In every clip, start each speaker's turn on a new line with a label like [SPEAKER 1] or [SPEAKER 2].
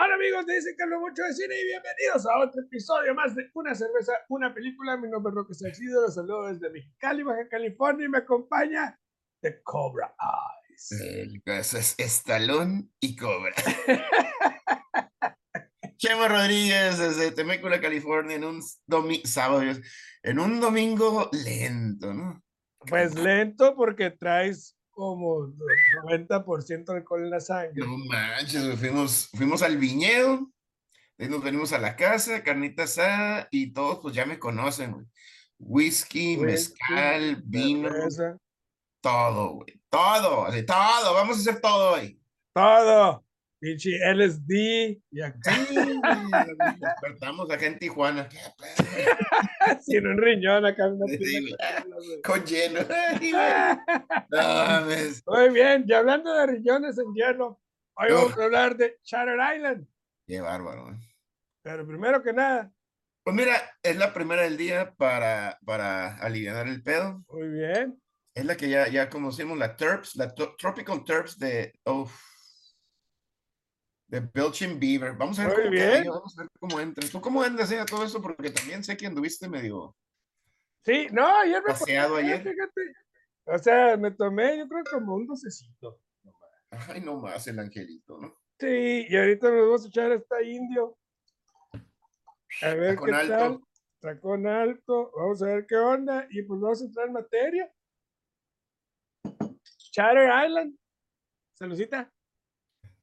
[SPEAKER 1] Hola amigos, te dicen que hablo mucho de cine y bienvenidos a otro episodio más de Una cerveza, una película. Mi nombre es Roque Salcido, los saludo desde Mexicali, Baja California y me acompaña The Cobra Eyes.
[SPEAKER 2] El caso es Estalón y Cobra. Chema Rodríguez desde Temécula, California, en un domingo, sábado, en un domingo lento, ¿no?
[SPEAKER 1] Pues lento porque traes como 90% alcohol en la sangre.
[SPEAKER 2] No manches, fuimos, fuimos al viñedo, de nos venimos a la casa, carnita asada y todos pues ya me conocen, güey. Whisky,
[SPEAKER 1] Whisky,
[SPEAKER 2] mezcal, vino,
[SPEAKER 1] cerveza,
[SPEAKER 2] todo, güey, todo, así, todo, vamos a hacer todo hoy.
[SPEAKER 1] todo. Pinche LSD y acá
[SPEAKER 2] Despertamos acá en Tijuana.
[SPEAKER 1] Sin un riñón acá.
[SPEAKER 2] Sí,
[SPEAKER 1] con güey.
[SPEAKER 2] No mames.
[SPEAKER 1] Muy bien, y hablando de riñones en hielo, hoy vamos a hablar de Shutter Island.
[SPEAKER 2] Qué bárbaro. ¿eh?
[SPEAKER 1] Pero primero que nada,
[SPEAKER 2] Pues mira, es la primera del día para, para aliviar el pedo.
[SPEAKER 1] muy bien.
[SPEAKER 2] Es la que ya, ya conocimos, la Terps, la Tropical Terps de, uf, de Belching Beaver. Vamos a ver
[SPEAKER 1] Muy
[SPEAKER 2] cómo
[SPEAKER 1] bien.
[SPEAKER 2] vamos a ver cómo entra. ¿Tú cómo andas a todo eso? Porque también sé que anduviste medio...
[SPEAKER 1] Sí, no, ayer me
[SPEAKER 2] Paseado ayer.
[SPEAKER 1] fíjate. O sea, me tomé, yo creo como un docecito.
[SPEAKER 2] Ay, no más el angelito, ¿no?
[SPEAKER 1] Sí, y ahorita nos vamos a echar esta indio. A ver qué
[SPEAKER 2] alto.
[SPEAKER 1] tal. Tacón alto. Vamos a ver qué onda. Y pues vamos a entrar en materia. Shutter Island. Salucita.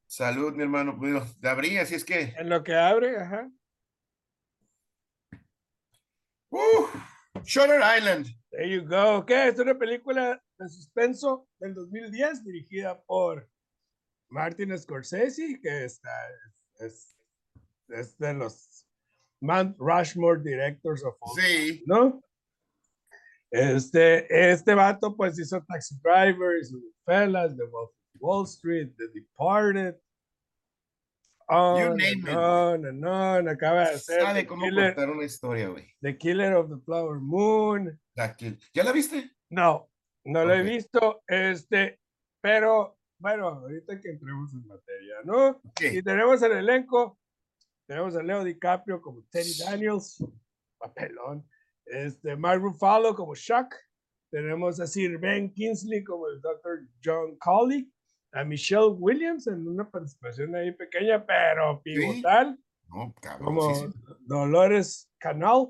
[SPEAKER 2] Salud, mi hermano. Te abrí, así es que...
[SPEAKER 1] En lo que abre, ajá.
[SPEAKER 2] ¡Uf! Shutter Island.
[SPEAKER 1] There you go. ¿Qué? Es una película de suspenso del 2010 dirigida por Martin Scorsese, que está, es, es de los Mount Rushmore Directors of all
[SPEAKER 2] Sí.
[SPEAKER 1] ¿no? Este, este vato pues hizo Taxi Driver, hizo Fellas, The Wolf Wall Street, The Departed. On
[SPEAKER 2] You
[SPEAKER 1] and
[SPEAKER 2] name it,
[SPEAKER 1] on and on. Acaba de
[SPEAKER 2] Sabe
[SPEAKER 1] The
[SPEAKER 2] cómo
[SPEAKER 1] Killer,
[SPEAKER 2] contar una historia, güey.
[SPEAKER 1] The Killer of the Flower Moon.
[SPEAKER 2] La que- ¿Ya la viste?
[SPEAKER 1] No, no lo he
[SPEAKER 2] Ok.
[SPEAKER 1] visto, este, pero bueno, ahorita que entremos en materia, ¿no? Y tenemos el elenco, tenemos a Leo DiCaprio como Teddy Daniels, papelón, este, Mark Ruffalo como Chuck, tenemos a Sir Ben Kingsley como el Dr. John Colley, a Michelle Williams en una participación ahí pequeña, pero pivotal,
[SPEAKER 2] No, cabrón.
[SPEAKER 1] como
[SPEAKER 2] sí, sí.
[SPEAKER 1] Dolores Canal.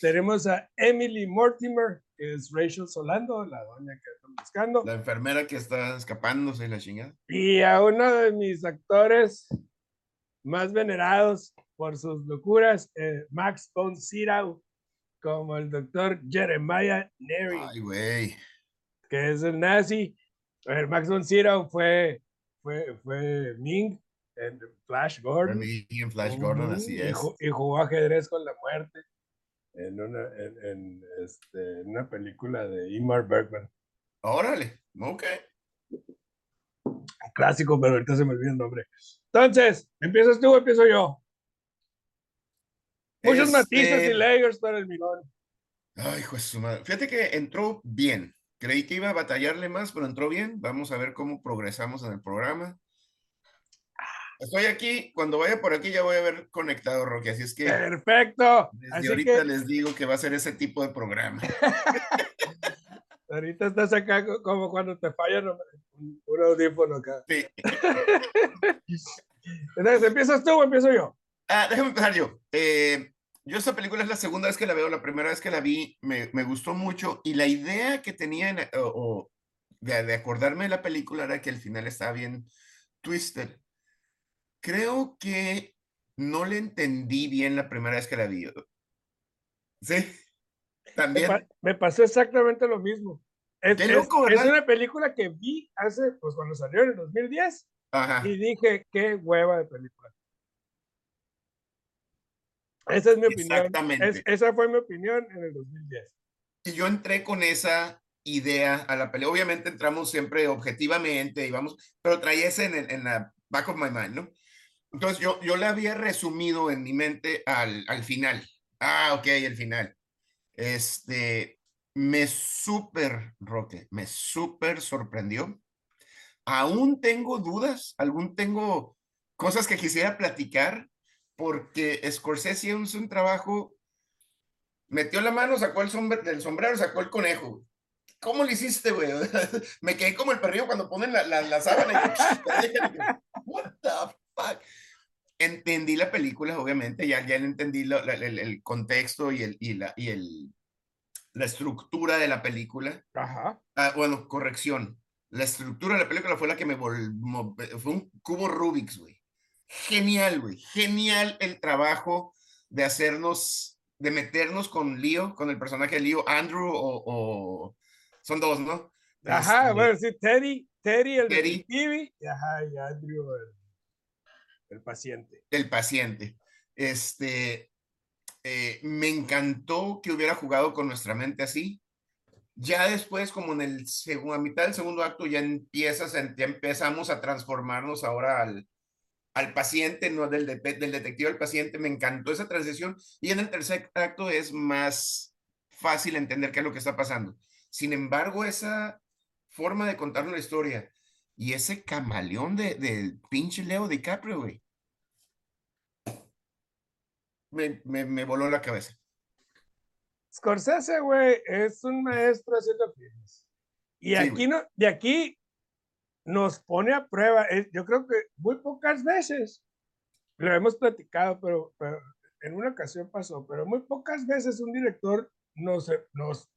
[SPEAKER 1] Tenemos a Emily Mortimer, que es Rachel Solando, la doña que están buscando.
[SPEAKER 2] La enfermera que está escapándose la chingada.
[SPEAKER 1] Y a uno de mis actores más venerados por sus locuras, eh, Max von Sydow, como el doctor Jeremiah Neri,
[SPEAKER 2] Ay, güey.
[SPEAKER 1] que es el nazi. A ver, Max von Sydow fue, fue, fue Ming en Flash Gordon.
[SPEAKER 2] Y en Flash Gordon, así es.
[SPEAKER 1] Y, jugó ajedrez con la muerte en una, en, en, este, en una película de Ingmar Bergman.
[SPEAKER 2] Órale. Ok.
[SPEAKER 1] Un clásico, pero ahorita se me olvida el nombre. Entonces, ¿empiezas tú o empiezo yo? Muchos matices y
[SPEAKER 2] Este,
[SPEAKER 1] layers para el milón.
[SPEAKER 2] Ay, hijo de su madre. Fíjate que entró bien. Creí que iba a batallarle más, pero entró bien. Vamos a ver cómo progresamos en el programa. Estoy aquí. Cuando vaya por aquí ya voy a haber conectado, Roque. Así es que
[SPEAKER 1] Perfecto.
[SPEAKER 2] desde
[SPEAKER 1] Así
[SPEAKER 2] ahorita
[SPEAKER 1] que
[SPEAKER 2] les digo que va a ser ese tipo de programa.
[SPEAKER 1] ahorita estás acá co- como cuando te falla un, un audífono acá.
[SPEAKER 2] Sí.
[SPEAKER 1] Entonces, ¿empiezas tú o empiezo yo?
[SPEAKER 2] Ah, déjame empezar yo. Eh, yo esta película es la segunda vez que la veo, la primera vez que la vi me, me gustó mucho y la idea que tenía en- o, o de, de acordarme de la película era que el final estaba bien twisted. Creo que no le entendí bien la primera vez que la vi. Sí,
[SPEAKER 1] Me,
[SPEAKER 2] también.
[SPEAKER 1] pa- me pasó exactamente lo mismo. Es,
[SPEAKER 2] Qué
[SPEAKER 1] es-
[SPEAKER 2] loco,
[SPEAKER 1] es
[SPEAKER 2] ¿verdad?
[SPEAKER 1] una película que vi hace, pues cuando salió en el 2010
[SPEAKER 2] Ajá.
[SPEAKER 1] y dije, qué hueva de película. Esa es mi opinión. Es-
[SPEAKER 2] Exactamente.
[SPEAKER 1] esa fue mi opinión en el 2010.
[SPEAKER 2] Y yo entré con esa idea a la pelea. Obviamente entramos siempre objetivamente y vamos, pero traía ese en, en la back of my mind, ¿no? Entonces yo, yo la había resumido en mi mente al, al final. Ah, ok, el final. Este, me súper, Roque, me súper sorprendió. Aún tengo dudas, aún tengo cosas que quisiera platicar, porque Scorsese hizo un trabajo, metió la mano, sacó el sombrero, del sombrero, sacó el conejo. ¿Cómo lo hiciste, güey? Me quedé como el perrillo cuando ponen la, la, la sábana y what the fuck? Entendí la película, obviamente, ya, ya entendí la, el, el, contexto y, el, y, la, y el, la estructura de la película.
[SPEAKER 1] Ajá.
[SPEAKER 2] Ah, bueno, corrección. La estructura de la película fue la que me volvió, fue un cubo Rubik's, güey. Genial, güey. Genial el trabajo de hacernos, de meternos con Leo, con el personaje de Leo, Andrew o, o son dos, ¿no?
[SPEAKER 1] Ajá,
[SPEAKER 2] Este,
[SPEAKER 1] bueno, sí, Teddy, Teddy el
[SPEAKER 2] Teddy.
[SPEAKER 1] detective, y ajá, y Andrew el, el paciente.
[SPEAKER 2] el paciente. Este, eh, me encantó que hubiera jugado con nuestra mente así. Ya después, como en el segundo, a mitad del segundo acto, ya empiezas, ya empezamos a transformarnos ahora al, al paciente, no del, de- del detective al paciente. Me encantó esa transición. Y en el tercer acto es más fácil entender qué es lo que está pasando. Sin embargo, esa forma de contar una historia y ese camaleón de, del pinche Leo DiCaprio, güey. Me, me, me voló la cabeza.
[SPEAKER 1] Scorsese, güey, es un maestro haciendo filmes. Y
[SPEAKER 2] Sí,
[SPEAKER 1] aquí,
[SPEAKER 2] güey.
[SPEAKER 1] no, de aquí nos pone a prueba. Yo creo que muy pocas veces, lo hemos platicado, pero, pero en una ocasión pasó, pero muy pocas veces un director nos, nos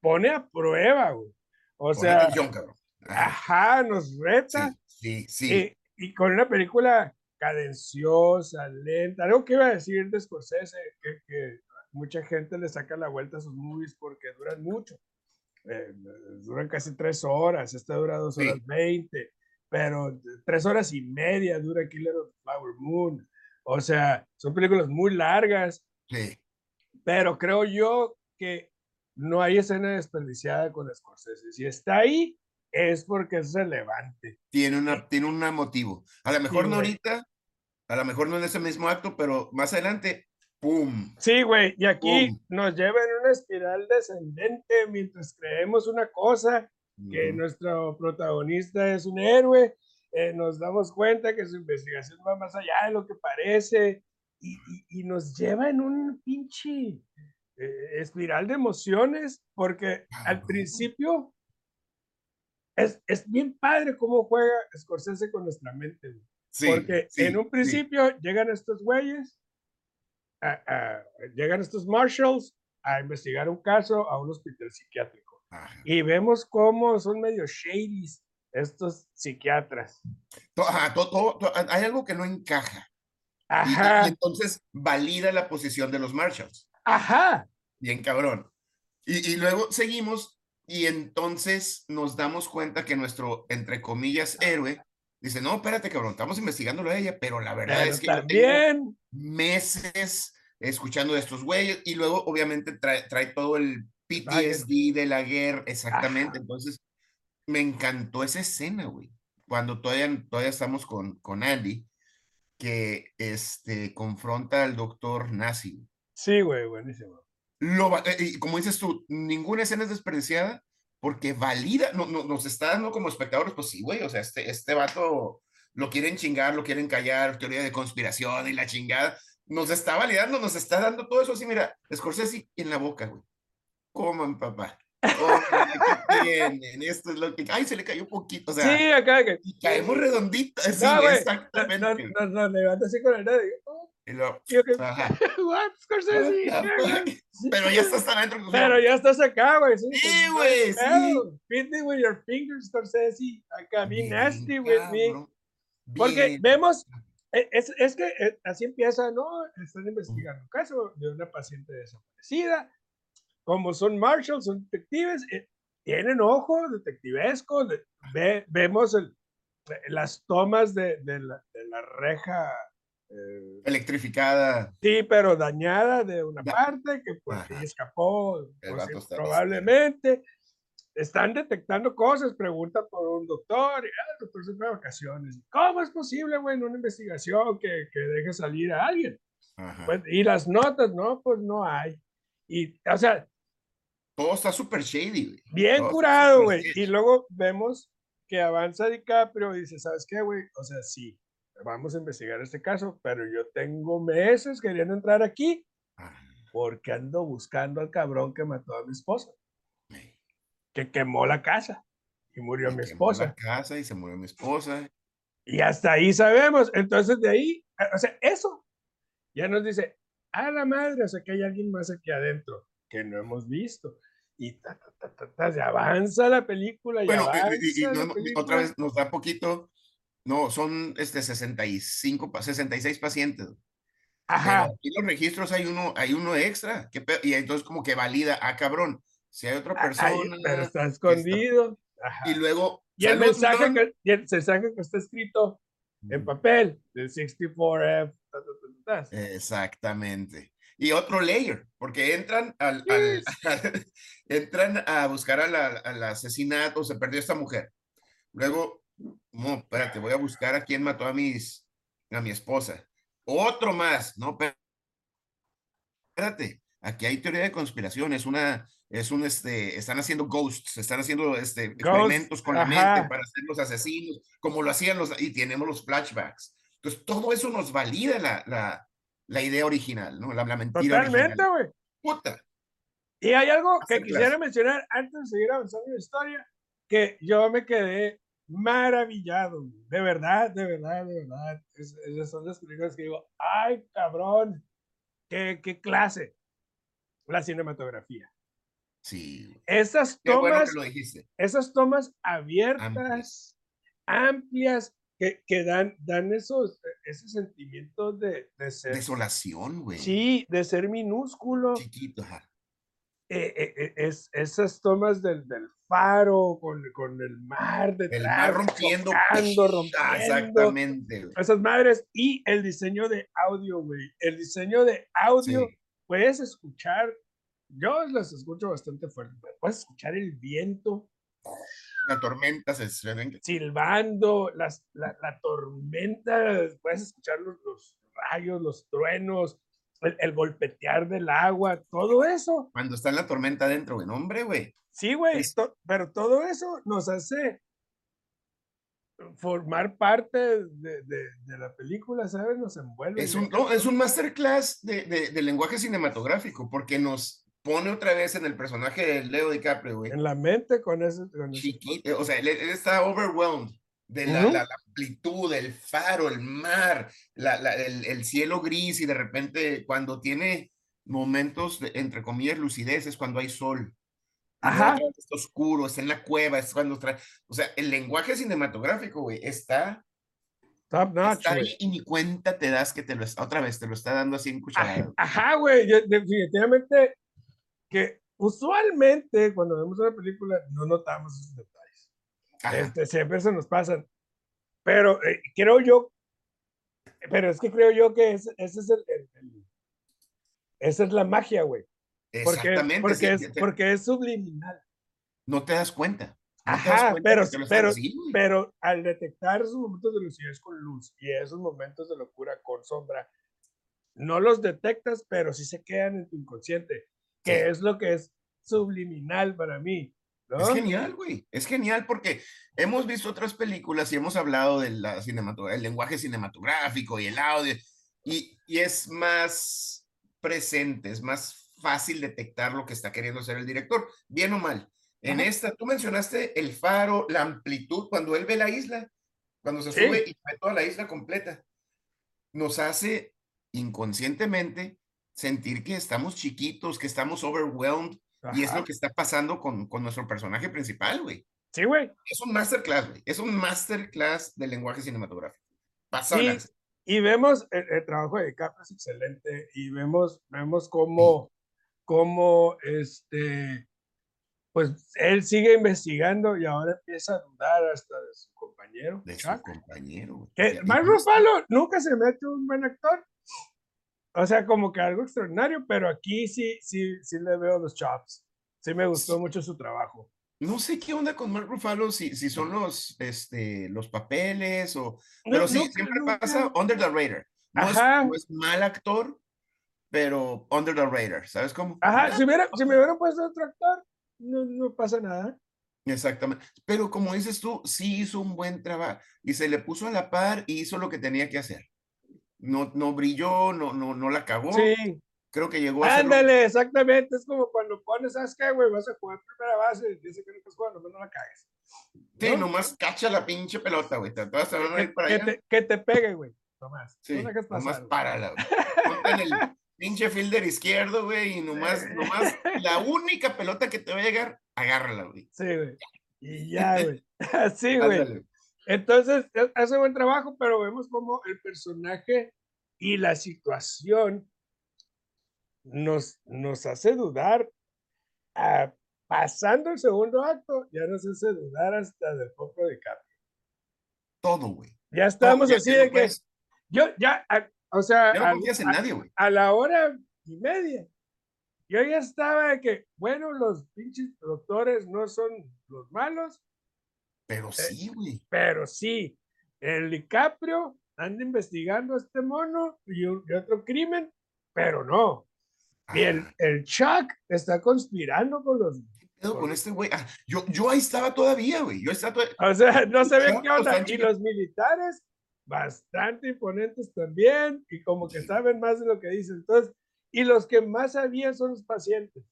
[SPEAKER 1] pone a prueba, güey. O sea,
[SPEAKER 2] atención, cabrón. Ajá,
[SPEAKER 1] ajá, nos reta.
[SPEAKER 2] Sí, sí, sí.
[SPEAKER 1] Y, y con una película cadenciosa, lenta, algo que iba a decir de Scorsese, que, que mucha gente le saca la vuelta a sus movies porque duran mucho. Eh, duran casi tres horas, esta dura dos
[SPEAKER 2] Sí.
[SPEAKER 1] horas veinte, pero tres horas y media dura Killer of the Flower Moon. O sea, son películas muy largas,
[SPEAKER 2] sí.
[SPEAKER 1] pero creo yo que no hay escena desperdiciada con Scorsese. Si está ahí, es porque es relevante.
[SPEAKER 2] Tiene, una, tiene un motivo. A lo mejor no
[SPEAKER 1] güey.
[SPEAKER 2] ahorita, a lo mejor no en ese mismo acto, pero más adelante, ¡pum!
[SPEAKER 1] Sí, güey, y aquí
[SPEAKER 2] Pum.
[SPEAKER 1] nos lleva en una espiral descendente mientras creemos una cosa, que nuestro protagonista es un héroe, eh, nos damos cuenta que su investigación va más allá de lo que parece, y, y- y nos lleva en un pinche eh, espiral de emociones, porque al
[SPEAKER 2] Cabrón.
[SPEAKER 1] principio es, es bien padre cómo juega Scorsese con nuestra mente.
[SPEAKER 2] Sí,
[SPEAKER 1] Porque
[SPEAKER 2] sí,
[SPEAKER 1] en un
[SPEAKER 2] sí.
[SPEAKER 1] principio llegan estos güeyes, a- a- llegan estos marshals a investigar un caso a un hospital psiquiátrico.
[SPEAKER 2] Ajá.
[SPEAKER 1] Y vemos cómo son medio shadies estos psiquiatras.
[SPEAKER 2] Ajá, hay algo que no encaja. Y-
[SPEAKER 1] Ajá,
[SPEAKER 2] Y, entonces valida la posición de los Marshalls.
[SPEAKER 1] ajá.
[SPEAKER 2] Bien cabrón. Y, y luego seguimos y entonces nos damos cuenta que nuestro, entre comillas, héroe dice, no, espérate, cabrón, estamos investigándolo a ella, pero la verdad
[SPEAKER 1] Pero
[SPEAKER 2] es que
[SPEAKER 1] también,
[SPEAKER 2] meses escuchando de estos güeyes y luego obviamente trae, trae todo el. PTSD de la guerra, exactamente.
[SPEAKER 1] Ajá.
[SPEAKER 2] Entonces, me encantó esa escena, güey. Cuando todavía, todavía estamos con, con Andy, que este, confronta al doctor nazi.
[SPEAKER 1] sí, güey, buenísimo.
[SPEAKER 2] Lo, eh, y como dices tú, ninguna escena es desperdiciada porque valida, no, no- nos está dando como espectadores, pues sí, güey, o sea, este, este vato lo quieren chingar, lo quieren callar, teoría de conspiración y la chingada, nos está validando, nos está dando todo eso así, mira, Scorsese en la boca, güey. Coman, papá. Coman, ¿qué tienen? Esto es lo que, ay, se le cayó poquito, o sea,
[SPEAKER 1] sí, acá que.
[SPEAKER 2] y caemos redondito, sí,
[SPEAKER 1] No,
[SPEAKER 2] exactamente.
[SPEAKER 1] Nos, nos, nos levanta así con el dedo. oh,
[SPEAKER 2] Y lo-
[SPEAKER 1] yo
[SPEAKER 2] ajá.
[SPEAKER 1] What, Scorsese?
[SPEAKER 2] Pero ya estás adentro.
[SPEAKER 1] Pero ya estás acá, güey. Sí,
[SPEAKER 2] Sí,
[SPEAKER 1] no
[SPEAKER 2] güey, sí.
[SPEAKER 1] Beat me with your fingers, Scorsese. Acá, be nasty with me. Porque vemos, es, es que eh, así empieza, ¿no? Están investigando un caso de una paciente desaparecida. Como son marshals, son detectives, eh, tienen ojo detectivesco. de- ve- vemos el- las tomas de, de la, de la reja. eh,
[SPEAKER 2] Electrificada.
[SPEAKER 1] Sí, pero dañada de una parte que pues escapó, pues, probablemente. Están detectando cosas, preguntan por un doctor, y ah, el doctor se fue de vacaciones. ¿Cómo es posible, güey, en una investigación que, que deje salir a alguien?
[SPEAKER 2] Ajá.
[SPEAKER 1] Pues, y las notas, no, pues no hay. Y, o sea,
[SPEAKER 2] Todo está súper shady, güey.
[SPEAKER 1] bien
[SPEAKER 2] Todo
[SPEAKER 1] curado, güey. Y luego vemos que avanza DiCaprio y dice, ¿sabes qué, güey? O sea, sí, vamos a investigar este caso, pero yo tengo meses queriendo entrar aquí
[SPEAKER 2] Ah,
[SPEAKER 1] porque ando buscando al cabrón que mató a mi esposa, que quemó la casa y murió mi
[SPEAKER 2] quemó la
[SPEAKER 1] esposa.
[SPEAKER 2] casa y se murió mi esposa.
[SPEAKER 1] Y hasta ahí sabemos. Entonces de ahí, eh, o sea, eso ya nos dice, a la madre, o sea, que hay alguien más aquí adentro que no hemos visto. Y ta, ta, ta, ta, ta, se avanza la película. Y
[SPEAKER 2] Bueno, y-
[SPEAKER 1] avanza
[SPEAKER 2] y, y
[SPEAKER 1] la
[SPEAKER 2] no- otra vez nos da poquito. No, son este 65, pa- 66 pacientes. Pero
[SPEAKER 1] Ajá.
[SPEAKER 2] aquí en los registros hay uno, hay uno extra. ¿qué pe- y entonces como que valida, ah, cabrón, si hay otra
[SPEAKER 1] Ah,
[SPEAKER 2] persona.
[SPEAKER 1] pero está escondido.
[SPEAKER 2] Y luego.
[SPEAKER 1] Y el mensaje,
[SPEAKER 2] Don.
[SPEAKER 1] que, y el mensaje que está escrito en papel, del 64F. ta, ta, ta, ta, ta.
[SPEAKER 2] Exactamente. Y otro layer, porque entran al, al- entran a buscar al, al asesinato, se perdió esta mujer. Luego, no, espérate, voy a buscar a quién mató a mis, a mi esposa. Otro más, no, espé- espérate, aquí hay teoría de conspiración, es una, es un, este, están haciendo ghosts, están haciendo, este, experimentos con la mente
[SPEAKER 1] ajá.
[SPEAKER 2] para ser los asesinos, como lo hacían los, y tenemos los flashbacks. Entonces, todo eso nos valida la, la, la idea original, ¿no? La, la mentira
[SPEAKER 1] Totalmente, güey.
[SPEAKER 2] Puta.
[SPEAKER 1] Y hay algo que quisiera mencionar antes de seguir avanzando en la historia, que yo me quedé maravillado, güey. de verdad, de verdad, de verdad. Es- esas son las películas que digo, ay, cabrón, qué, qué clase la cinematografía.
[SPEAKER 2] Sí.
[SPEAKER 1] Esas
[SPEAKER 2] bueno
[SPEAKER 1] tomas,
[SPEAKER 2] dijiste.
[SPEAKER 1] esas tomas abiertas, amplias, que, que dan, dan esos, ese sentimiento de, de ser,
[SPEAKER 2] Desolación, güey.
[SPEAKER 1] sí, de ser minúsculo.
[SPEAKER 2] Chiquito, ajá.
[SPEAKER 1] eh, eh, eh, es, esas tomas del, del faro con, con el mar detrás,
[SPEAKER 2] El mar rompiendo.
[SPEAKER 1] chocando,
[SPEAKER 2] Ah,
[SPEAKER 1] rompiendo,
[SPEAKER 2] Exactamente, güey.
[SPEAKER 1] esas madres y el diseño de audio, güey, el diseño de audio,
[SPEAKER 2] Sí.
[SPEAKER 1] puedes escuchar, yo las escucho bastante fuerte, puedes escuchar el viento
[SPEAKER 2] La tormenta se
[SPEAKER 1] silbando, las, la, la tormenta, puedes escuchar los, los rayos, los truenos, el, el golpetear del agua, todo eso.
[SPEAKER 2] Cuando está en la tormenta adentro, güey. Hombre, güey.
[SPEAKER 1] Sí, güey, to- pero todo eso nos hace formar parte de, de- de la película, ¿sabes? Nos envuelve.
[SPEAKER 2] Es un, no, es un masterclass de, de lenguaje cinematográfico, porque nos pone otra vez en el personaje de Leo DiCaprio, güey.
[SPEAKER 1] En la mente con ese. Con ese-
[SPEAKER 2] chiquito, o sea, él, él está overwhelmed de la,
[SPEAKER 1] Ujú.
[SPEAKER 2] la- la amplitud, el faro, el mar, la- la- el, el cielo gris y de repente cuando tiene momentos de, entre comillas, lucidez es cuando hay sol.
[SPEAKER 1] Ajá.
[SPEAKER 2] vez está oscuro, está en la cueva, es cuando trae, o sea, el lenguaje cinematográfico, güey, está,
[SPEAKER 1] Top notch,
[SPEAKER 2] está ahí y ni cuenta te das que te lo está, otra vez, te lo está dando así en cucharada.
[SPEAKER 1] Ajá, güey. Definitivamente que usualmente cuando vemos una película no notamos esos detalles.
[SPEAKER 2] Ajá.
[SPEAKER 1] Este, siempre se nos pasan. Pero eh, creo yo, pero es que creo yo que ese, ese es el, el- el- esa es la magia, güey. Porque,
[SPEAKER 2] Exactamente,
[SPEAKER 1] porque,
[SPEAKER 2] sí,
[SPEAKER 1] es,
[SPEAKER 2] te-
[SPEAKER 1] porque es subliminal.
[SPEAKER 2] no te das cuenta. no
[SPEAKER 1] Ajá, pero, pero, pero al detectar esos momentos de lucidez con luz y esos momentos de locura con sombra, no los detectas, pero sí se quedan en tu inconsciente, que
[SPEAKER 2] Sí.
[SPEAKER 1] es lo que es subliminal para mí. ¿no?
[SPEAKER 2] Es genial, güey. Es genial porque hemos visto otras películas y hemos hablado del el lenguaje cinematográfico y el audio, y, y es más presente, es más fácil detectar lo que está queriendo hacer el director, bien o mal. En
[SPEAKER 1] Ajá.
[SPEAKER 2] esta, tú mencionaste el faro, la amplitud, cuando él ve la isla, cuando se
[SPEAKER 1] Sí.
[SPEAKER 2] sube y ve toda la isla completa, nos hace inconscientemente sentir que estamos chiquitos, que estamos overwhelmed, y es
[SPEAKER 1] Ajá.
[SPEAKER 2] lo que está pasando con, con nuestro personaje principal, güey.
[SPEAKER 1] Sí, güey.
[SPEAKER 2] Es un masterclass, güey. Es un masterclass del lenguaje cinematográfico. Pasa
[SPEAKER 1] Sí, y vemos el, el trabajo de DiCaprio es excelente y vemos, vemos cómo, cómo este, pues él sigue investigando y ahora empieza a dudar hasta de su compañero.
[SPEAKER 2] de su compañero.
[SPEAKER 1] Que Mark nunca se mete un buen actor. O sea, como que algo extraordinario, pero aquí sí, sí, sí le veo los chops. Sí me gustó
[SPEAKER 2] Sí.
[SPEAKER 1] mucho su trabajo.
[SPEAKER 2] No sé qué onda con Mark Ruffalo, si, si son los, este, los papeles o...
[SPEAKER 1] No-
[SPEAKER 2] Pero sí,
[SPEAKER 1] nunca-
[SPEAKER 2] siempre
[SPEAKER 1] nunca-
[SPEAKER 2] pasa under the radar. No es,
[SPEAKER 1] Ajá.
[SPEAKER 2] no es mal actor, pero under the radar. ¿Sabes cómo?
[SPEAKER 1] Ajá, si, hubiera, si me hubieran puesto otro actor, no, no pasa nada.
[SPEAKER 2] Exactamente. Pero como dices tú, sí hizo un buen trabajo y se le puso a la par y hizo lo que tenía que hacer. No, no brilló, no, no, no la cagó.
[SPEAKER 1] Sí,
[SPEAKER 2] Creo que llegó a ser
[SPEAKER 1] ándale, exactamente. Es como cuando pones, ¿sabes qué, güey? Vas a jugar primera base y dice que no estás jugando, pero no la cagues.
[SPEAKER 2] Sí,
[SPEAKER 1] ¿no?
[SPEAKER 2] nomás cacha la pinche pelota, güey. Te vas a
[SPEAKER 1] Que,
[SPEAKER 2] para
[SPEAKER 1] que
[SPEAKER 2] allá.
[SPEAKER 1] te, que te pegue, güey. Tomás.
[SPEAKER 2] Sí,
[SPEAKER 1] no dejes pasar.
[SPEAKER 2] nomás
[SPEAKER 1] güey.
[SPEAKER 2] párala, güey. Ponte en el pinche fielder izquierdo, güey, y nomás,
[SPEAKER 1] Sí.
[SPEAKER 2] nomás la única pelota que te va a llegar, agárrala, güey.
[SPEAKER 1] Sí, güey. Y ya, güey. Así, güey.
[SPEAKER 2] Ándale.
[SPEAKER 1] Entonces, e- hace buen trabajo, pero vemos como el personaje y la situación nos, nos hace dudar. Ah, pasando el segundo acto, ya nos hace dudar hasta del propio DiCaprio.
[SPEAKER 2] Todo, güey.
[SPEAKER 1] Ya estábamos
[SPEAKER 2] ya-
[SPEAKER 1] así de que, yo ya, a- o sea,
[SPEAKER 2] Ya no confías en
[SPEAKER 1] a-
[SPEAKER 2] nadie, güey.
[SPEAKER 1] a la hora y media, yo ya estaba de que, bueno, los pinches doctores no son los malos,
[SPEAKER 2] Pero sí, güey.
[SPEAKER 1] pero sí, el DiCaprio anda investigando a este mono y, un- y otro crimen, pero no. Y el,
[SPEAKER 2] Ah,
[SPEAKER 1] el Chuck está conspirando con los.
[SPEAKER 2] ¿qué pedo con este güey? Ah, yo, yo ahí estaba todavía, güey. Yo estaba todavía.
[SPEAKER 1] O sea, no se ve qué onda. Y los militares, bastante imponentes también, y como que
[SPEAKER 2] Sí.
[SPEAKER 1] saben más de lo que dicen. Entonces, y los que más sabían son los pacientes.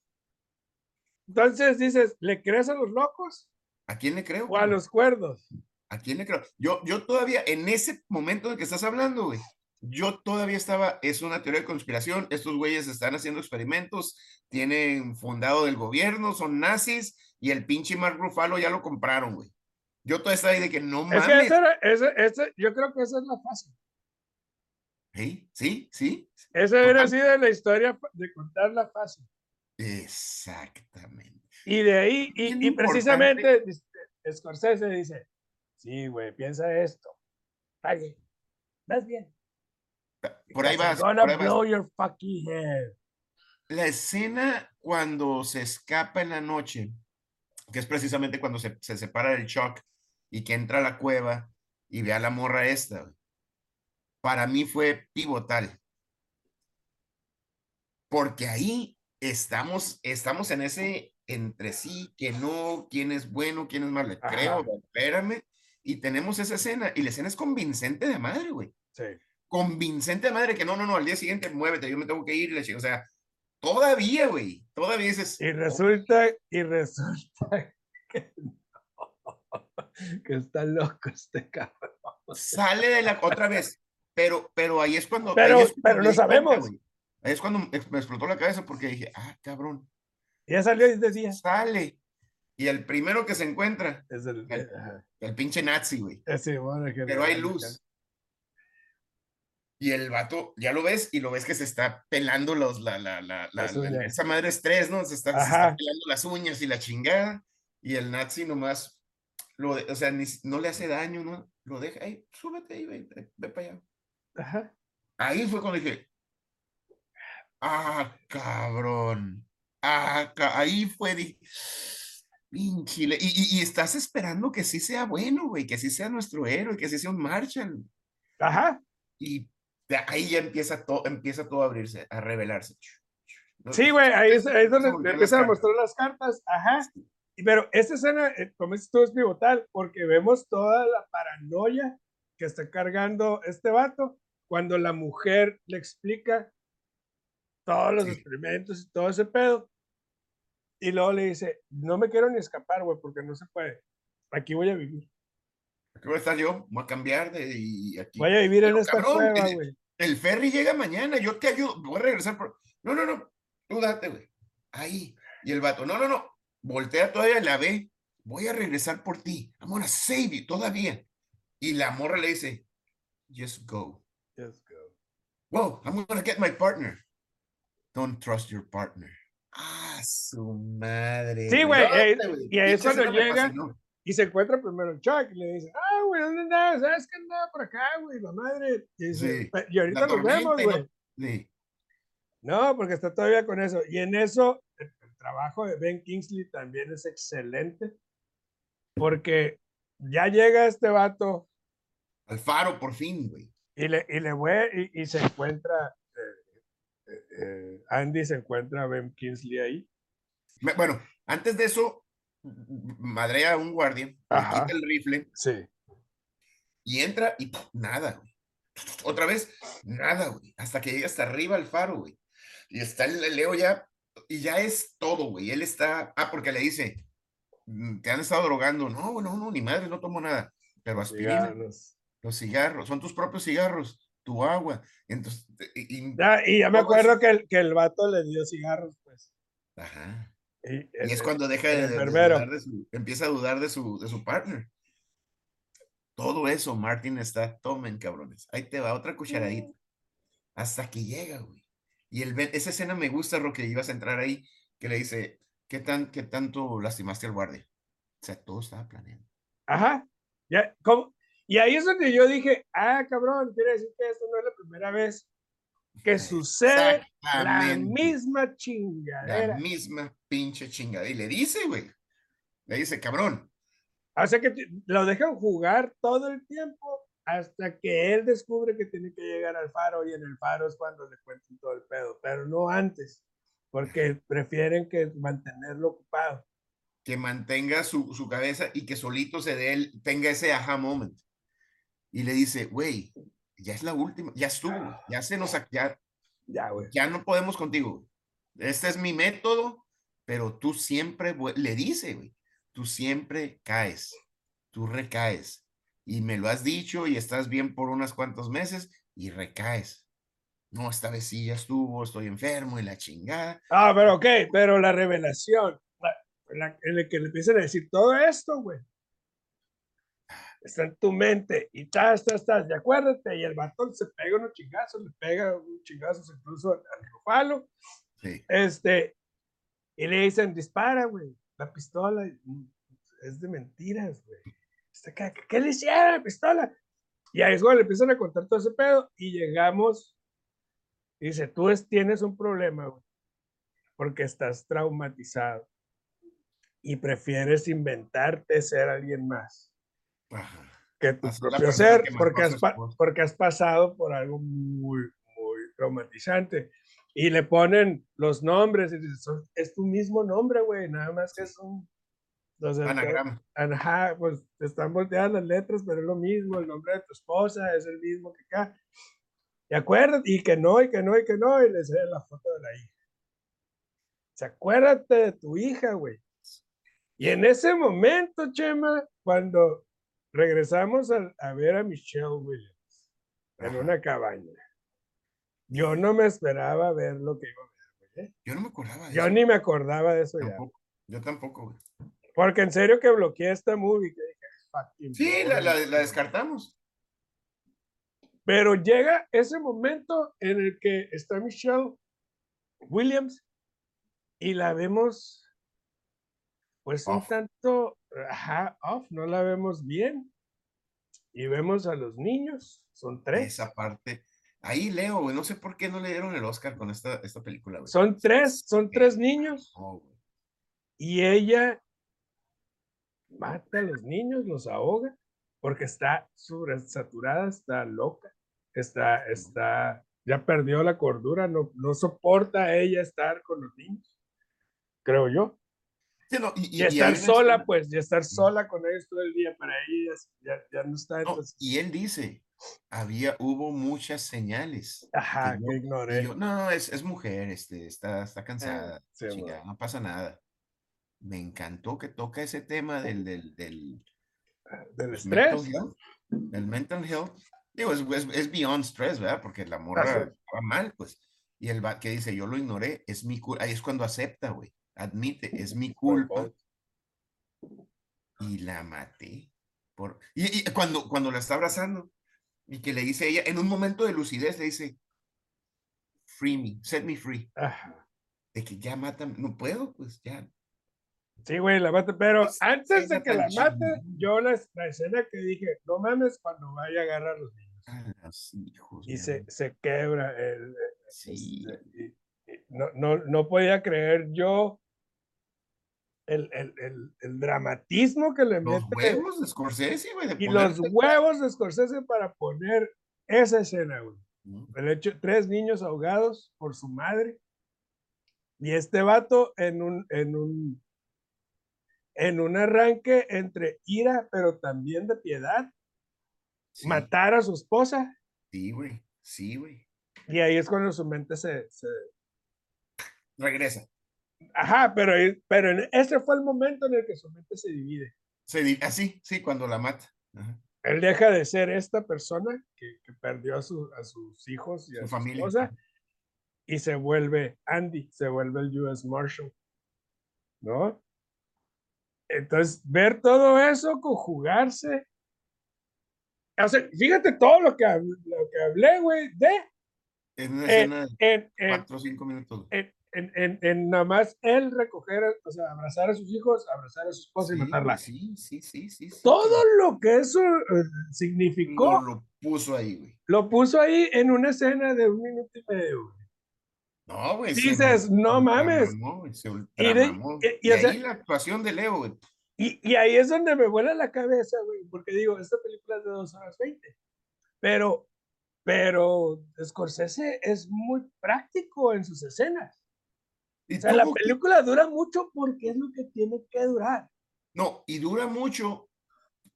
[SPEAKER 1] Entonces dices, ¿le crees a los locos
[SPEAKER 2] ¿A quién le creo?
[SPEAKER 1] o a los cuerdos?
[SPEAKER 2] ¿A quién le creo? Yo, yo todavía, en ese momento en que estás hablando, güey, yo todavía estaba, es una teoría de conspiración, estos güeyes están haciendo experimentos, tienen fundado del gobierno, son nazis, y el pinche Mark Ruffalo ya lo compraron, güey. Yo todavía estaba ahí de que no
[SPEAKER 1] Es que
[SPEAKER 2] mames.
[SPEAKER 1] esa era- esa- esa- yo creo que esa es la fácil.
[SPEAKER 2] Sí, sí, sí,
[SPEAKER 1] Esa era así de la historia de contarla fácil.
[SPEAKER 2] exactamente.
[SPEAKER 1] Y de ahí, y, y precisamente Scorsese dice, sí, güey, piensa esto. Pague. Vas bien.
[SPEAKER 2] Por ahí vas,
[SPEAKER 1] gonna
[SPEAKER 2] por ahí vas.
[SPEAKER 1] blow your fucking head.
[SPEAKER 2] La escena cuando se escapa en la noche, que es precisamente cuando se, se separa del Chuck y que entra a la cueva y ve a la morra esta, güey, para mí fue pivotal. Porque ahí estamos, estamos en ese entre sí, que no, quién es bueno, quién es malo, le creo, espérame, y tenemos esa escena, y la escena es convincente de madre, güey
[SPEAKER 1] Sí.
[SPEAKER 2] convincente de madre que no, no, no, al día siguiente muévete, yo me tengo que ir, chica, o sea, todavía, güey, todavía dices,
[SPEAKER 1] Y resulta, y resulta que, no, que está loco este cabrón.
[SPEAKER 2] sale de la otra vez, pero, pero ahí es cuando,
[SPEAKER 1] Pero-
[SPEAKER 2] ahí es cuando
[SPEAKER 1] pero lo
[SPEAKER 2] cuenta,
[SPEAKER 1] sabemos.
[SPEAKER 2] Ahí es cuando me explotó la cabeza porque dije, ah, cabrón,
[SPEAKER 1] Ya salió y decía.
[SPEAKER 2] sale. Y el primero que se encuentra,
[SPEAKER 1] Es el,
[SPEAKER 2] El-
[SPEAKER 1] ajá,
[SPEAKER 2] el pinche nazi, güey.
[SPEAKER 1] ese, bueno, que-
[SPEAKER 2] Pero hay luz. Y el vato, ya lo ves, y lo ves que se está pelando los, la, la, la, la- la- esa madre es tres, ¿no? Se está, se está pelando las uñas y la chingada. Y el nazi nomás, lo o sea, ni, no le hace daño, ¿no? Lo deja, ahí, súbete ahí, ve, ve, ve para allá.
[SPEAKER 1] Ajá.
[SPEAKER 2] Ahí fue cuando dije, ah, cabrón. Ah, ahí fue, dije, y, y, y estás esperando que sí sea bueno, güey, que sí sea nuestro héroe, que sí sea un Marshall.
[SPEAKER 1] Ajá.
[SPEAKER 2] Y de ahí ya empieza todo, empieza todo a abrirse, a revelarse. ¿no?
[SPEAKER 1] Sí, güey, ahí es, ahí es donde empiezan a mostrar las cartas. Ajá. Pero esta escena, eh, como dices tú, es pivotal, porque vemos toda la paranoia que está cargando este vato cuando la mujer le explica todos los
[SPEAKER 2] Sí.
[SPEAKER 1] experimentos y todo ese pedo. Y luego le dice, no me quiero ni escapar, güey, porque no se puede. Aquí voy a vivir.
[SPEAKER 2] Aquí voy a estar yo, voy a cambiar de y aquí.
[SPEAKER 1] Voy a vivir en esta
[SPEAKER 2] cabrón,
[SPEAKER 1] cueva,
[SPEAKER 2] el-
[SPEAKER 1] güey.
[SPEAKER 2] El ferry llega mañana, yo te ayudo, voy a regresar por. No, no, no, tú date, güey. Ahí. Y el vato, no, no, no. Voltea todavía, la ve. Voy a regresar por ti. I'm gonna save you, todavía. Y la morra le dice, just go.
[SPEAKER 1] Just go.
[SPEAKER 2] Whoa, I'm gonna get my partner. Don't trust your partner. Ah, su madre.
[SPEAKER 1] Sí, güey, eh,
[SPEAKER 2] güey.
[SPEAKER 1] y ahí es cuando llega-. Y se encuentra primero el Chuck y le dice, ah, güey, ¿dónde andas? ¿Sabes que andaba por acá, güey? La madre. Y, dice,
[SPEAKER 2] Sí,
[SPEAKER 1] "Pe- y ahorita nos vemos,
[SPEAKER 2] tormenta y no-
[SPEAKER 1] güey.
[SPEAKER 2] Sí.
[SPEAKER 1] No, porque está todavía con eso. Y en eso, el, el trabajo de Ben Kingsley también es excelente. Porque ya llega este vato
[SPEAKER 2] Al faro, por fin, güey.
[SPEAKER 1] y le, y le y se encuentra. Eh, Andy se encuentra a Ben Kingsley ahí.
[SPEAKER 2] Me- Bueno, antes de eso, madrea a un guardia,
[SPEAKER 1] Ajá.
[SPEAKER 2] quita el rifle
[SPEAKER 1] Sí.
[SPEAKER 2] y entra y nada, güey. Otra vez, nada, güey. Hasta que llega hasta arriba el faro, güey. Y está el el Leo ya, y ya es todo, güey. Él está, ah, porque le dice, "Mm, te han estado drogando. No, no, no, ni madre, no tomo nada. Pero aspirina,
[SPEAKER 1] Cigarros.
[SPEAKER 2] los cigarros, son tus propios cigarros, tu agua. Entonces, y, y-
[SPEAKER 1] Ya, y ya me acuerdo que el, que el vato le dio cigarros, pues.
[SPEAKER 2] ajá.
[SPEAKER 1] Y,
[SPEAKER 2] Y es
[SPEAKER 1] eh,
[SPEAKER 2] cuando deja
[SPEAKER 1] el
[SPEAKER 2] de, de- dudar de su, empieza a dudar de su, de su partner. Todo eso, Martin está, tomen, cabrones. Ahí te va, otra cucharadita. Hasta que llega, güey. Y el, esa escena me gusta, Roque, ibas a entrar ahí, que le dice, ¿qué, tan, qué tanto lastimaste al guardia? O sea, todo estaba planeado.
[SPEAKER 1] Ajá. Ya, ¿cómo? Y ahí es donde yo dije, ah, cabrón, quiere decir que esto no es la primera vez que sucede la misma
[SPEAKER 2] La
[SPEAKER 1] chingadera.
[SPEAKER 2] misma pinche chingada. Y le dice, güey. Le dice, cabrón.
[SPEAKER 1] O sea que lo dejan jugar todo el tiempo hasta que él descubre que tiene que llegar al faro y en el faro es cuando le cuentan todo el pedo, pero no antes, porque prefieren que mantenerlo ocupado.
[SPEAKER 2] que mantenga su, su cabeza y que solito se dé él, tenga ese aha moment. Y le dice, güey, ya es la última, ya estuvo, ya se nos, ya,
[SPEAKER 1] Ya,
[SPEAKER 2] ya no podemos contigo. Este es mi método, pero tú siempre, le dice, güey, tú siempre caes, tú recaes. Y me lo has dicho y estás bien por unos cuantos meses y recaes. No, esta vez sí ya estuvo, estoy enfermo y la chingada.
[SPEAKER 1] Ah, pero ok, pero la revelación, la- la- en el que le empiezan a decir todo esto, güey, está en tu mente y estás, estás, estás, y acuérdate, y el batón se pega unos chingazos, le pega unos chingazos incluso al, al Rufalo,
[SPEAKER 2] Sí,
[SPEAKER 1] este, y le dicen, dispara, güey, la pistola, mm, es de mentiras, güey. ¿Qué, qué le hicieron a la pistola? Y ahí es cuando le empiezan a contar todo ese pedo y llegamos, dice, tú es- tienes un problema, güey, porque estás traumatizado y prefieres inventarte ser alguien más
[SPEAKER 2] ajá.
[SPEAKER 1] que tu propio ser, porque has, porque has pasado por algo muy, muy traumatizante. Y le ponen los nombres y dices, "Son- es tu mismo nombre, güey, nada más que es un... te-
[SPEAKER 2] Anagrama.
[SPEAKER 1] Ajá, pues te están volteadas las letras, pero es lo mismo, el nombre de tu esposa es el mismo que acá. Y acuérdate, y que no, y que no, y que no, y le enseñan la foto de la hija. O sea, acuérdate de tu hija, güey. Y en ese momento, Chema, cuando regresamos a, a ver a Michelle Williams en
[SPEAKER 2] Ajá.
[SPEAKER 1] una cabaña, yo no me esperaba ver lo que iba a ver. ¿eh?
[SPEAKER 2] Yo no me acordaba de
[SPEAKER 1] Yo
[SPEAKER 2] eso.
[SPEAKER 1] ni me acordaba de eso ya.
[SPEAKER 2] Yo tampoco, güey.
[SPEAKER 1] Porque en serio que bloqueé esta movie. Que dije, "Fucking
[SPEAKER 2] Sí, la, la,
[SPEAKER 1] boring".
[SPEAKER 2] la descartamos.
[SPEAKER 1] Pero llega ese momento en el que está Michelle Williams y la vemos, pues un tanto, ajá, off, no la vemos bien. Y vemos a los niños, son tres.
[SPEAKER 2] Esa parte. Ahí Leo, güey. No sé por qué no le dieron el Oscar con esta, esta película, güey.
[SPEAKER 1] Son tres, son tres niños.
[SPEAKER 2] Güey.
[SPEAKER 1] Y ella mata a los niños, los ahoga, porque está sobresaturada, está loca, está, está, ya perdió la cordura, no, no soporta ella estar con los niños, creo yo.
[SPEAKER 2] Sí, no, y, y-
[SPEAKER 1] Y,
[SPEAKER 2] y
[SPEAKER 1] estar
[SPEAKER 2] una
[SPEAKER 1] sola,
[SPEAKER 2] escena-
[SPEAKER 1] pues, y estar sola con ellos todo el día, para ella ya, ya no está.
[SPEAKER 2] no, y él dice, había, hubo muchas señales.
[SPEAKER 1] ajá,
[SPEAKER 2] que yo-
[SPEAKER 1] ignoré.
[SPEAKER 2] Y yo, no, es, es mujer, este, está, está cansada.
[SPEAKER 1] sí,
[SPEAKER 2] chingada, no pasa nada. Me encantó que toca ese tema del, del, del
[SPEAKER 1] Del
[SPEAKER 2] pues, mental
[SPEAKER 1] estrés.
[SPEAKER 2] health, del mental health. Digo, es, es, es beyond stress, ¿verdad? Porque la morra
[SPEAKER 1] sí.
[SPEAKER 2] estaba mal, pues. Y el que dice, yo lo ignoré, es mi culpa. Ahí es cuando acepta, güey. Admite, es mi culpa. Y la maté. Por... Y, y cuando, cuando la está abrazando y que le dice ella, en un momento de lucidez, le dice, free me, set me free.
[SPEAKER 1] Ajá.
[SPEAKER 2] De que ya matan, no puedo, pues ya.
[SPEAKER 1] Sí, güey, la mata, pero antes de que la mate, yo la, la escena que dije, no mames cuando vaya a agarrar a los niños.
[SPEAKER 2] a los hijos,
[SPEAKER 1] y se, se quebra el,
[SPEAKER 2] Sí.
[SPEAKER 1] este, no, no, no podía creer yo el, el, el, el dramatismo que le
[SPEAKER 2] Los
[SPEAKER 1] mete
[SPEAKER 2] huevos de Scorsese, güey.
[SPEAKER 1] y los huevos de Scorsese para poner esa escena, güey.
[SPEAKER 2] Mm,
[SPEAKER 1] El hecho, tres niños ahogados por su madre y este vato en un, en un, en un arranque entre ira, pero también de piedad,
[SPEAKER 2] Sí,
[SPEAKER 1] matar a su esposa.
[SPEAKER 2] sí, güey. Sí, güey.
[SPEAKER 1] Y ahí es cuando su mente se... se-
[SPEAKER 2] Regresa.
[SPEAKER 1] Ajá, pero, pero en- ese fue el momento en el que su mente se divide.
[SPEAKER 2] Se así, sí, cuando la mata. Ajá.
[SPEAKER 1] Él deja de ser esta persona que, que perdió a, su- a sus hijos y a
[SPEAKER 2] Su
[SPEAKER 1] su
[SPEAKER 2] familia.
[SPEAKER 1] esposa y se vuelve Andy, se vuelve el US Marshal, ¿no? Entonces, ver todo eso conjugarse. O sea, fíjate todo lo que, lo que hablé, güey, de
[SPEAKER 2] Es una escena de
[SPEAKER 1] en, en,
[SPEAKER 2] cuatro o cinco minutos.
[SPEAKER 1] en, en, en- en nada más él recoger, o sea, abrazar a sus hijos, abrazar a su esposa y
[SPEAKER 2] Sí,
[SPEAKER 1] matarla.
[SPEAKER 2] Sí, sí, sí, sí. sí,
[SPEAKER 1] Todo lo que eso eh, significó,
[SPEAKER 2] no lo puso ahí, güey.
[SPEAKER 1] lo puso ahí en una escena de un minuto y medio. güey.
[SPEAKER 2] No, güey.
[SPEAKER 1] Dices, no mames.
[SPEAKER 2] Se
[SPEAKER 1] Y de- y- y,
[SPEAKER 2] Y,
[SPEAKER 1] o sea-
[SPEAKER 2] ahí la actuación de Leo, güey.
[SPEAKER 1] Y, y ahí es donde me vuela la cabeza, güey, porque digo, esta película es de dos horas veinte, pero, pero Scorsese es muy práctico en sus escenas.
[SPEAKER 2] Y
[SPEAKER 1] O sea, la película dura mucho porque es lo que tiene que durar.
[SPEAKER 2] No, y dura mucho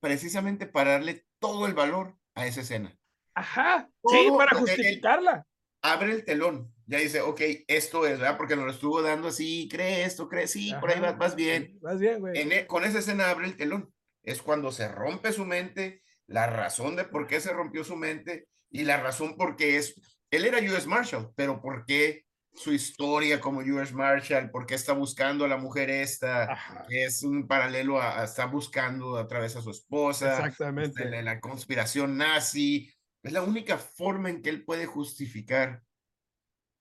[SPEAKER 2] precisamente para darle todo el valor a esa escena.
[SPEAKER 1] Ajá, sí,
[SPEAKER 2] Todo
[SPEAKER 1] para
[SPEAKER 2] el- el-
[SPEAKER 1] justificarla.
[SPEAKER 2] Abre el telón, ya dice, ok, esto es, ¿verdad? Porque nos lo estuvo dando así, cree esto, cree, sí, por ahí
[SPEAKER 1] Ajá,
[SPEAKER 2] vas, vas bien.
[SPEAKER 1] sí, Vas bien, güey.
[SPEAKER 2] En e- con esa escena abre el telón. Es cuando se rompe su mente, la razón de por qué se rompió su mente y la razón por qué es. Él era US Marshal, pero por qué su historia como US Marshal, por qué está buscando a la mujer esta,
[SPEAKER 1] Ajá,
[SPEAKER 2] es un paralelo a, a- está buscando a través a su esposa, este,
[SPEAKER 1] exactamente.
[SPEAKER 2] la, la conspiración nazi. Es la única forma en que él puede justificar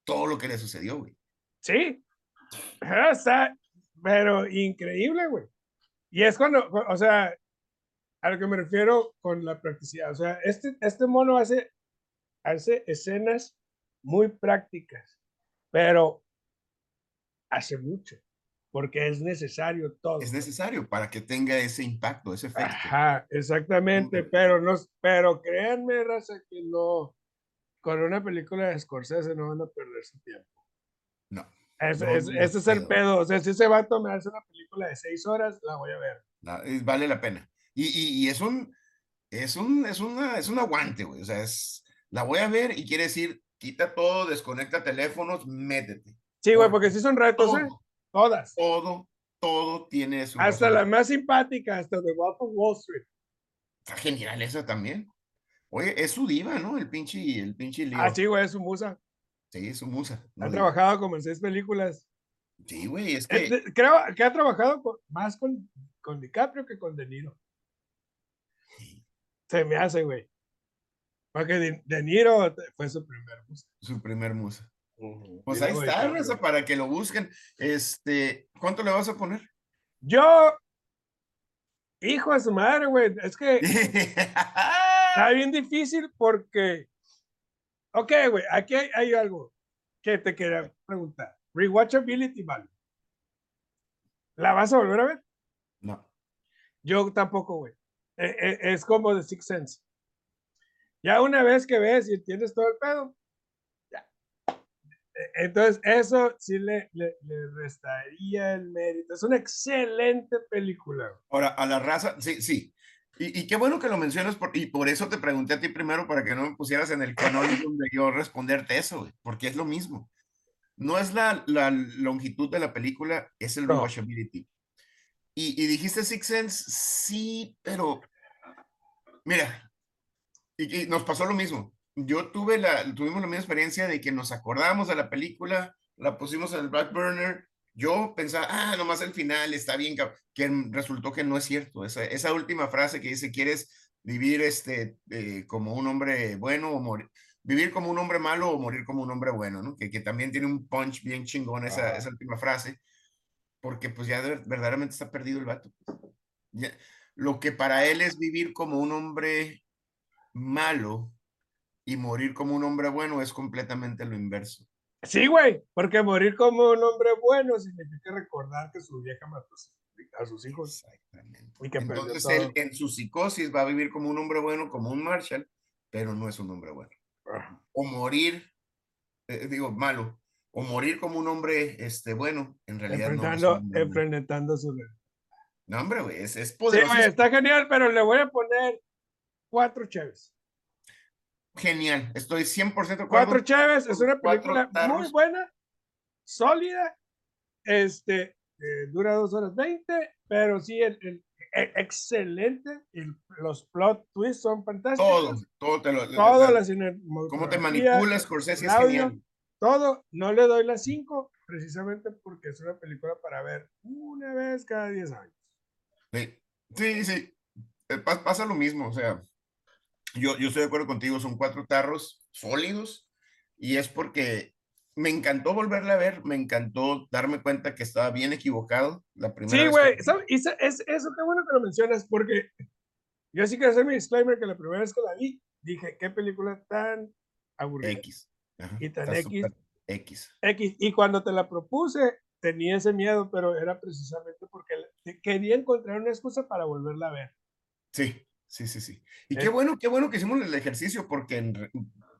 [SPEAKER 2] todo lo que le sucedió, güey.
[SPEAKER 1] Sí, está, pero increíble, güey. Y es cuando, o sea, a lo que me refiero con la practicidad. O sea, este, este mono hace, hace escenas muy prácticas, pero hace mucho, porque es necesario todo.
[SPEAKER 2] Es necesario para que tenga ese impacto, ese efecto.
[SPEAKER 1] Ajá, exactamente,
[SPEAKER 2] Mm.
[SPEAKER 1] pero no, pero créanme, raza, que no, con una película de Scorsese no van a perder su tiempo.
[SPEAKER 2] No.
[SPEAKER 1] Ese,
[SPEAKER 2] No,
[SPEAKER 1] ese-
[SPEAKER 2] ni de
[SPEAKER 1] ese es el
[SPEAKER 2] pedo.
[SPEAKER 1] O sea, si se va a tomarse una película de seis horas, la voy a ver.
[SPEAKER 2] es- vale la pena. Y, y- y es un, es un, es una, es un aguante, güey. O sea, es, la voy a ver y quiere decir, quita todo, desconecta teléfonos, métete.
[SPEAKER 1] Sí, güey,
[SPEAKER 2] Porque
[SPEAKER 1] sí son retos, ¿eh? Todas.
[SPEAKER 2] todo, todo tiene su
[SPEAKER 1] Hasta
[SPEAKER 2] razón.
[SPEAKER 1] la más simpática, hasta The Wolf of Wall Street.
[SPEAKER 2] Está genial esa también. Oye, es su diva, ¿no? El pinche, el pinche.
[SPEAKER 1] Ah, sí, güey, es su musa.
[SPEAKER 2] Sí, es su musa.
[SPEAKER 1] Ha trabajado como en seis películas.
[SPEAKER 2] Sí, güey, es que
[SPEAKER 1] Creo que ha trabajado con- más con, con DiCaprio que con De Niro. Se me hace, güey. Porque De, De Niro fue su primer musa.
[SPEAKER 2] su primer musa. Pues ahí está, raza, para que lo busquen. Este, ¿cuánto le vas a poner?
[SPEAKER 1] Yo, hijo de su madre, güey, es que está bien difícil porque, ok, güey, aquí hay, hay algo que te quería preguntar. Rewatchability, vale. ¿La vas a volver a ver?
[SPEAKER 2] no.
[SPEAKER 1] Yo tampoco, güey. Eh, eh, es como The Sixth Sense. Ya una vez que ves y entiendes todo el pedo, ya. Eh, Entonces, eso sí le, le, le restaría el mérito. Es una excelente película.
[SPEAKER 2] Ahora, a la raza, sí, sí. Y, y qué bueno que lo mencionas, por, y por eso te pregunté a ti primero para que no me pusieras en el canónigo de yo responderte eso, güey, porque es lo mismo. No es la, la longitud de la película, es el
[SPEAKER 1] No.
[SPEAKER 2] rewatchability. Y, y dijiste Six Sense, sí, pero mira, y, y nos pasó lo mismo. Yo tuve la, tuvimos la misma experiencia de que nos acordamos de la película, la pusimos en el back burner. Yo pensaba, ah, nomás el final está bien, cab-", que resultó que no es cierto. Esa, esa última frase que dice, ¿quieres vivir este, eh, como un hombre bueno o morir? Vivir como un hombre malo o morir como un hombre bueno, ¿no? Que, que también tiene un punch bien chingón esa, esa última frase, porque pues ya de- verdaderamente está perdido el vato. Ya- lo que para él es vivir como un hombre malo y morir como un hombre bueno es completamente lo inverso.
[SPEAKER 1] Sí, güey, porque morir como un hombre bueno significa recordar que su vieja mató a sus- hijos.
[SPEAKER 2] Exactamente.
[SPEAKER 1] Y que
[SPEAKER 2] Entonces él en su psicosis va a vivir como un hombre bueno, como un Marshall, pero no es un hombre bueno.
[SPEAKER 1] Ajá.
[SPEAKER 2] O morir, eh, digo, malo, o morir como un hombre este, bueno, en realidad no
[SPEAKER 1] Enfrentando,
[SPEAKER 2] bueno.
[SPEAKER 1] enfrentando su
[SPEAKER 2] No, hombre, güey, es, es
[SPEAKER 1] Sí,
[SPEAKER 2] poderoso.
[SPEAKER 1] güey, está genial, pero le voy a poner cuatro cheves.
[SPEAKER 2] Genial, estoy 100% de acuerdo.
[SPEAKER 1] Cuatro cheves, es una película muy buena, sólida, este, eh, dura dos horas veinte, pero sí, el, el- e- excelente, el- los plot twists son fantásticos.
[SPEAKER 2] Todo, todo te lo.
[SPEAKER 1] Todo,
[SPEAKER 2] la-
[SPEAKER 1] la
[SPEAKER 2] Cómo te manipulas, Scorsese,
[SPEAKER 1] el
[SPEAKER 2] es
[SPEAKER 1] audio.
[SPEAKER 2] genial.
[SPEAKER 1] todo, no le doy las 5 precisamente porque es una película para ver una vez cada 10 años.
[SPEAKER 2] Sí, sí, sí. Eh, pa- Pasa lo mismo, o sea, yo, yo estoy de acuerdo contigo, son cuatro tarros sólidos y es porque me encantó volverla a ver, me encantó darme cuenta que estaba bien equivocado la primera
[SPEAKER 1] Sí, güey,
[SPEAKER 2] que-
[SPEAKER 1] sa- es, eso qué bueno que lo mencionas porque yo sí quiero hacer mi disclaimer que la primera vez que la vi dije, qué película tan aburrida.
[SPEAKER 2] X. Ajá,
[SPEAKER 1] Y tan X.
[SPEAKER 2] X.
[SPEAKER 1] X. Y cuando te la propuse, tenía ese miedo, pero era precisamente porque quería encontrar una excusa para volverla a ver.
[SPEAKER 2] Sí, sí, sí, sí. Y
[SPEAKER 1] Eh.
[SPEAKER 2] qué bueno, qué bueno que hicimos el ejercicio porque en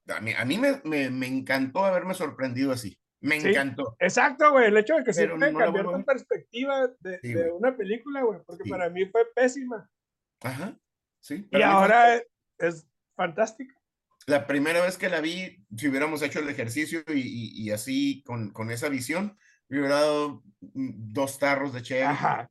[SPEAKER 2] a mí, a mí me, me, me encantó haberme sorprendido así. Me
[SPEAKER 1] Sí.
[SPEAKER 2] encantó.
[SPEAKER 1] Exacto, güey, el hecho de que
[SPEAKER 2] Pero
[SPEAKER 1] puede
[SPEAKER 2] no la
[SPEAKER 1] cambiar tu perspectiva de,
[SPEAKER 2] Sí,
[SPEAKER 1] de una película, güey, porque
[SPEAKER 2] Sí.
[SPEAKER 1] para mí fue pésima.
[SPEAKER 2] Ajá. Sí.
[SPEAKER 1] Y ahora es, es fantástica.
[SPEAKER 2] la primera vez que la vi, si hubiéramos hecho el ejercicio y, y- y así con, con esa visión, me hubiera dado mm, dos tarros de cheve.
[SPEAKER 1] Ajá.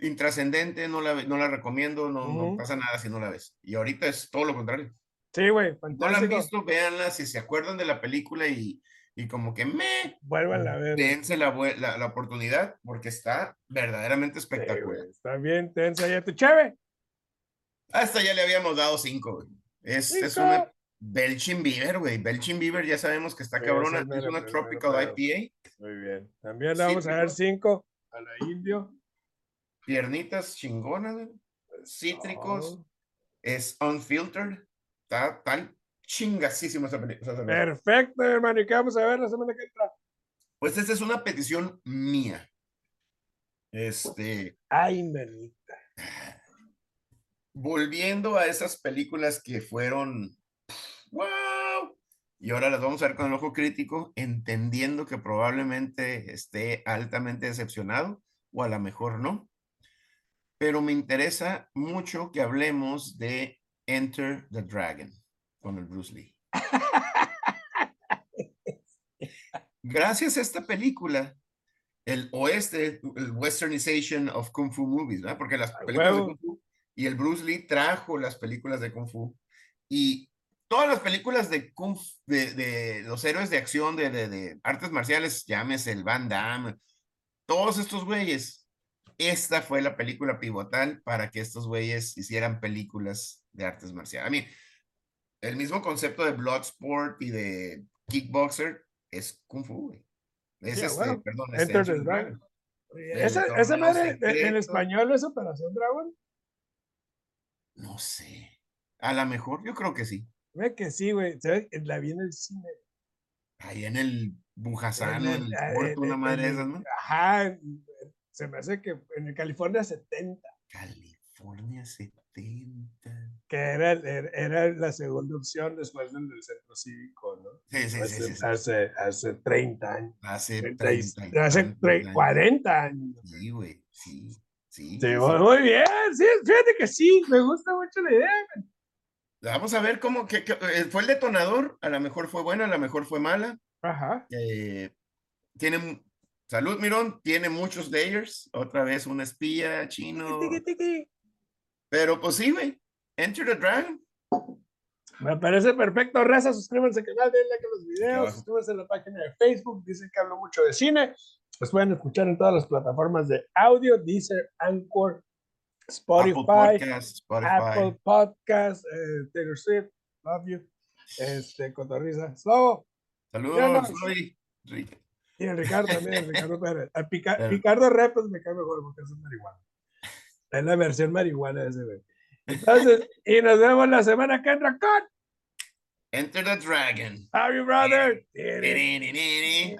[SPEAKER 2] Intrascendente, no la, no la recomiendo, no, pasa nada si no la ves. Y ahorita es todo lo contrario.
[SPEAKER 1] Sí, güey,
[SPEAKER 2] No la han visto, véanla, si se acuerdan de la película y, y como que me
[SPEAKER 1] Vuelvan a ver.
[SPEAKER 2] dense la, la, la oportunidad porque está verdaderamente
[SPEAKER 1] Sí,
[SPEAKER 2] espectacular.
[SPEAKER 1] güey, Está bien tensa ya tu cheve.
[SPEAKER 2] Hasta ya le habíamos dado cinco, güey. Es, es una Belchin Beaver, güey. Belchin Beaver ya sabemos que está
[SPEAKER 1] Sí,
[SPEAKER 2] cabrona.
[SPEAKER 1] es
[SPEAKER 2] Es una Tropical IPA.
[SPEAKER 1] Muy bien. También le
[SPEAKER 2] Sí,
[SPEAKER 1] vamos a dar cinco a la indio.
[SPEAKER 2] Piernitas chingonas. Cítricos.
[SPEAKER 1] Oh,
[SPEAKER 2] Es unfiltered. Está tan chingasísima esa película.
[SPEAKER 1] perfecto, hermano. ¿Y qué vamos a ver la semana que entra?
[SPEAKER 2] Pues esta es una petición mía. Este,
[SPEAKER 1] Ay, manita.
[SPEAKER 2] volviendo a esas películas que fueron wow y ahora las vamos a ver con el ojo crítico entendiendo que probablemente esté altamente decepcionado o a lo mejor no pero me interesa mucho que hablemos de Enter the Dragon con el Bruce Lee gracias a esta película el oeste, el westernization of Kung Fu movies, ¿verdad? Porque las películas de. Kung Fu y el Bruce Lee trajo las películas de Kung Fu y todas las películas de Kung de, de los héroes de acción, de, de, de artes marciales, llámese el Van Damme, todos estos güeyes, esta fue la película pivotal para que estos güeyes hicieran películas de artes marciales. A mí, el mismo concepto de Bloodsport y de Kickboxer es Kung Fu, güey. Es
[SPEAKER 1] a
[SPEAKER 2] este, perdón, es
[SPEAKER 1] Enter the Dragon. Esa, madre en- en español es Operación Dragon.
[SPEAKER 2] No sé. A lo mejor, yo creo que sí.
[SPEAKER 1] Ve que sí, güey. La vi en el cine.
[SPEAKER 2] Ahí en el Bujasano, en el
[SPEAKER 1] ah,
[SPEAKER 2] puerto, una madre de esas, ¿no?
[SPEAKER 1] Ajá. Se me hace que en el California 70,
[SPEAKER 2] California 70.
[SPEAKER 1] que era, era, era la segunda opción después del, del centro cívico, ¿no?
[SPEAKER 2] Sí, sí, sí,
[SPEAKER 1] hace,
[SPEAKER 2] sí, sí.
[SPEAKER 1] hace, hace 30 años.
[SPEAKER 2] Hace
[SPEAKER 1] 30 y-
[SPEAKER 2] 30 y
[SPEAKER 1] hace
[SPEAKER 2] tantos
[SPEAKER 1] tre-
[SPEAKER 2] años.
[SPEAKER 1] 40 años.
[SPEAKER 2] Sí, güey, sí, sí.
[SPEAKER 1] Sí, muy, bien, sí, fíjate que sí, me gusta mucho la idea.
[SPEAKER 2] Vamos a ver cómo que, que- eh, fue el detonador. A lo mejor fue buena, a lo mejor fue mala.
[SPEAKER 1] Ajá.
[SPEAKER 2] Eh, tiene salud, Mirón, tiene muchos layers. Otra vez un espía chino. Pero pues sí, güey. Enter the Dragon.
[SPEAKER 1] Me parece perfecto, raza. Suscríbanse al canal, denle like a los videos,
[SPEAKER 2] abajo.
[SPEAKER 1] suscríbanse a la página de Facebook. Dicen que hablo mucho de cine. Los pueden escuchar en todas las plataformas de audio: Deezer, Anchor, Spotify,
[SPEAKER 2] Apple Podcast, Spotify.
[SPEAKER 1] Apple Podcast, eh, Taylor Swift, Love You, este, Cotorriza, Slobo.
[SPEAKER 2] Saludos, soy Rick.
[SPEAKER 1] Y el Ricardo también, el Ricardo Pérez. A Pica-
[SPEAKER 2] Eh.
[SPEAKER 1] Ricardo Repes me cae mejor porque es marihuana. Es la versión marihuana de ese güey. Entonces, y nos vemos la semana que entra con
[SPEAKER 2] Enter the Dragon.
[SPEAKER 1] Harry Brother.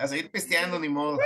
[SPEAKER 2] A seguir pisteando, ni modo.